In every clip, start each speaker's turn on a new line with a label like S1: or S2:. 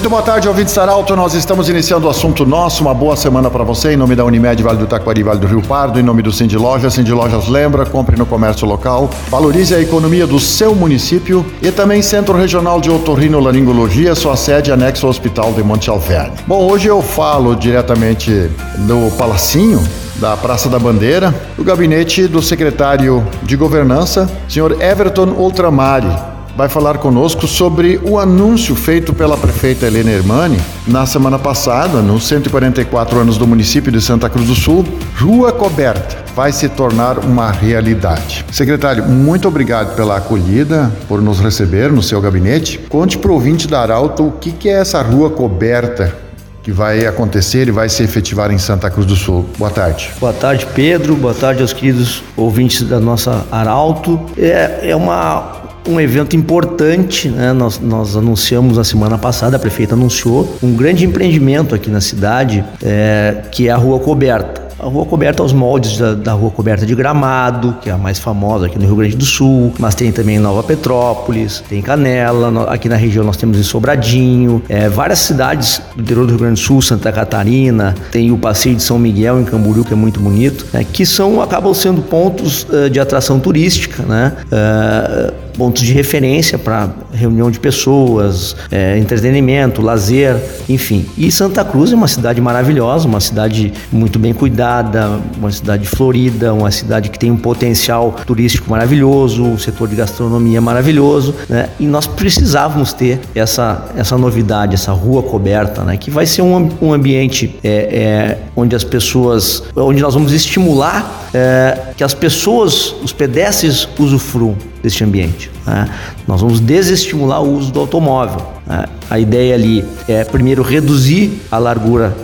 S1: Muito boa tarde, ouvintes Saralto. Nós estamos iniciando o assunto nosso. Uma boa semana para você. Em nome da Unimed, Vale do Taquari, Vale do Rio Pardo. Em nome do Cindy Lojas. Cindy Lojas lembra, compre no comércio local. Valorize a economia do seu município. E também Centro Regional de Otorrinolaringologia, sua sede anexo ao Hospital de Monte Alverne. Bom, hoje eu falo diretamente do Palacinho, da Praça da Bandeira, do gabinete do secretário de Governança, senhor Everton Ultramari vai falar conosco sobre o anúncio feito pela prefeita Helena Hermani na semana passada, nos 144 anos do município de Santa Cruz do Sul, Rua Coberta vai se tornar uma realidade. Secretário, muito obrigado pela acolhida, por nos receber no seu gabinete. Conte para o ouvinte da Arauto o que, é essa rua coberta que vai acontecer e vai se efetivar em Santa Cruz do Sul. Boa tarde.
S2: Boa tarde, Pedro. Boa tarde aos queridos ouvintes da nossa Arauto. É, é uma um evento importante, né? Nós, nós anunciamos na semana passada, a prefeita anunciou um grande empreendimento aqui na cidade, é, que é a Rua Coberta a rua coberta aos moldes da, da, rua coberta de Gramado, que é a mais famosa aqui no Rio Grande do Sul, mas tem também Nova Petrópolis, tem Canela, aqui na região nós temos em Sobradinho, é, várias cidades do interior do Rio Grande do Sul, Santa Catarina, tem o Passeio de São Miguel em Camboriú, que é muito bonito, né, que são, acabam sendo pontos uh, de atração turística, né, uh, pontos de referência para reunião de pessoas, é, entretenimento, lazer, enfim. E Santa Cruz é uma cidade maravilhosa, uma cidade muito bem cuidada, uma cidade florida, uma cidade que tem um potencial turístico maravilhoso, um setor de gastronomia maravilhoso, né? E nós precisávamos ter essa, essa novidade, essa rua coberta, né? Que vai ser um, um ambiente é, é, onde as pessoas, onde nós vamos estimular é, que as pessoas, os pedestres, usufruam deste ambiente. Né? Nós vamos desestimular o uso do automóvel. Né? A ideia ali é primeiro reduzir a largura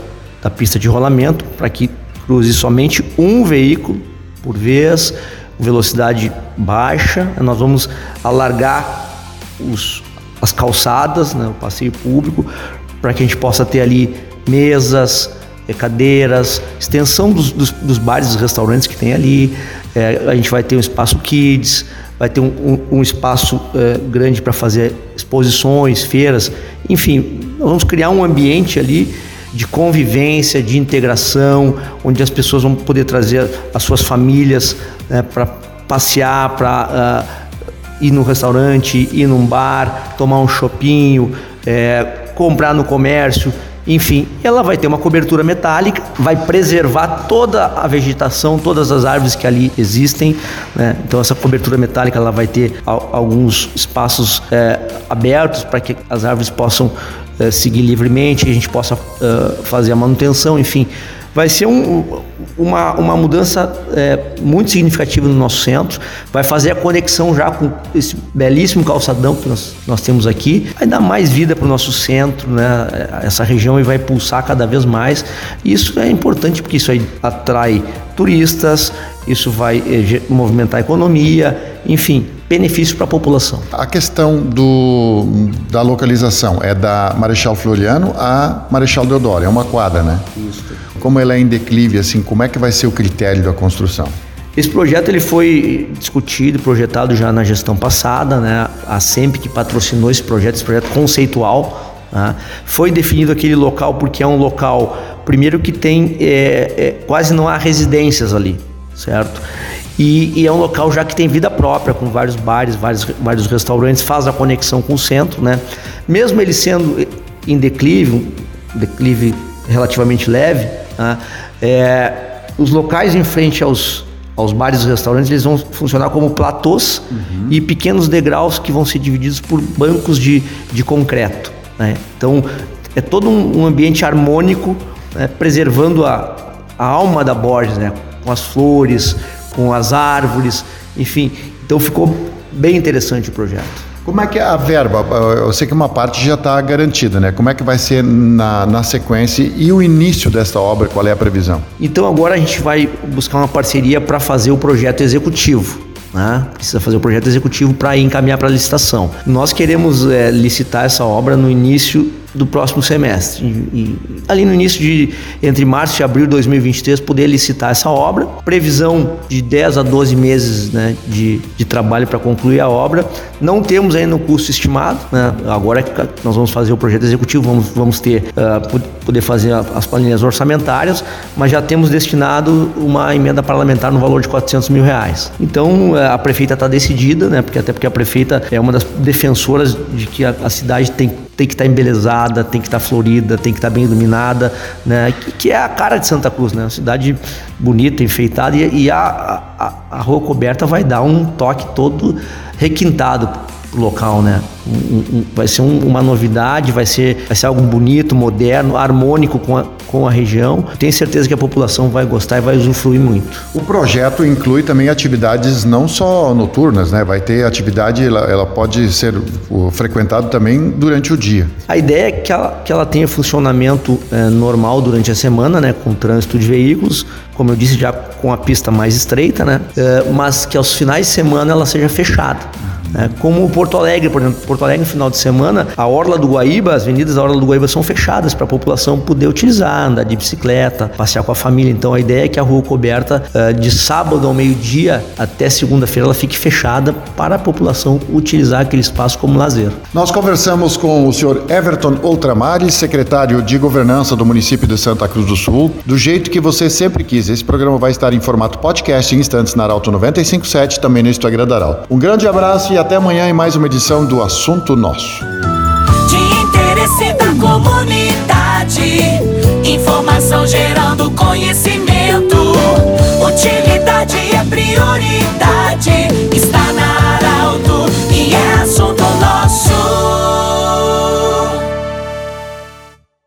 S2: da pista de rolamento para que cruze somente um veículo por vez, velocidade baixa. Nós vamos alargar os, as calçadas, né, o passeio público, para que a gente possa ter ali mesas, eh, cadeiras, extensão dos, dos, dos bares e restaurantes que tem ali. É, a gente vai ter um espaço kids, vai ter um, um, um espaço é, grande para fazer exposições, feiras, enfim, nós vamos criar um ambiente ali de convivência, de integração, onde as pessoas vão poder trazer as suas famílias né, para passear, para uh, ir no restaurante, ir num bar, tomar um chopinho, é, comprar no comércio. Enfim, ela vai ter uma cobertura metálica, vai preservar toda a vegetação, todas as árvores que ali existem. Né? Então, essa cobertura metálica ela vai ter alguns espaços é, abertos para que as árvores possam é, seguir livremente, a gente possa uh, fazer a manutenção, enfim. Vai ser um, uma, uma mudança é, muito significativa no nosso centro, vai fazer a conexão já com esse belíssimo calçadão que nós, nós temos aqui, vai dar mais vida para o nosso centro, né? essa região e vai pulsar cada vez mais. Isso é importante porque isso atrai turistas, isso vai eh, movimentar a economia, enfim, benefício para a população.
S1: A questão do, da localização é da Marechal Floriano a Marechal Deodoro, é uma quadra, né? Isso. Como ela é em declive, assim, como é que vai ser o critério da construção?
S2: Esse projeto ele foi discutido, projetado já na gestão passada, né? A SEMP que patrocinou esse projeto, esse projeto conceitual, né? foi definido aquele local porque é um local, primeiro que tem é, é, quase não há residências ali, certo? E, e, é um local já que tem vida própria, com vários bares, vários, vários restaurantes, faz a conexão com o centro, né? Mesmo ele sendo em declive, um declive relativamente leve, né? é, os locais em frente aos, aos bares e restaurantes eles vão funcionar como platôs uhum. e pequenos degraus que vão ser divididos por bancos de, de concreto. Né? Então é todo um, um ambiente harmônico, né? preservando a, a alma da Borges, né? com as flores, com as árvores, enfim. Então ficou bem interessante o projeto.
S1: Como é que é a verba? Eu sei que uma parte já está garantida, né? Como é que vai ser na, na sequência e o início desta obra? Qual é a previsão?
S2: Então agora a gente vai buscar uma parceria para fazer o projeto executivo. Né? Precisa fazer o projeto executivo para encaminhar para licitação. Nós queremos é, licitar essa obra no início do próximo semestre. E, e, ali no início de entre março e abril de 2023 poder licitar essa obra. Previsão de 10 a 12 meses né, de, de trabalho para concluir a obra. Não temos ainda o custo estimado. Né? Agora que nós vamos fazer o projeto executivo, vamos, vamos ter uh, poder fazer as planilhas orçamentárias, mas já temos destinado uma emenda parlamentar no valor de 400 mil reais. Então a prefeita está decidida, né? Porque até porque a prefeita é uma das defensoras de que a, a cidade tem tem que estar tá embelezada, tem que estar tá florida, tem que estar tá bem iluminada, né? Que, que, é a cara de Santa Cruz, né? Uma cidade bonita, enfeitada e, e a, a, a, rua coberta vai dar um toque todo requintado local, né? Um, um, vai ser um, uma novidade, vai ser, vai ser algo bonito, moderno, harmônico com a, com a região. Tenho certeza que a população vai gostar e vai usufruir muito.
S1: O projeto inclui também atividades não só noturnas, né? Vai ter atividade, ela, ela pode ser frequentada também durante o dia.
S2: A ideia é que ela, que ela tenha funcionamento é, normal durante a semana, né? Com trânsito de veículos, como eu disse, já com a pista mais estreita, né? É, mas que aos finais de semana ela seja fechada. É, como Porto Alegre, por exemplo, Porto Alegre no final de semana, a Orla do Guaíba, as avenidas da Orla do Guaíba são fechadas para a população poder utilizar, andar de bicicleta, passear com a família. Então a ideia é que a rua coberta uh, de sábado ao meio-dia até segunda-feira ela fique fechada para a população utilizar aquele espaço como lazer.
S1: Nós conversamos com o senhor Everton Ultramares, secretário de Governança do município de Santa Cruz do Sul, do jeito que você sempre quis. Esse programa vai estar em formato podcast em instantes na Arauto 957, também no Instagram da Arauto. Um grande abraço e até amanhã em mais uma edição do Assunto Nosso.
S3: De interesse da comunidade, informação gerando conhecimento. Utilidade é prioridade.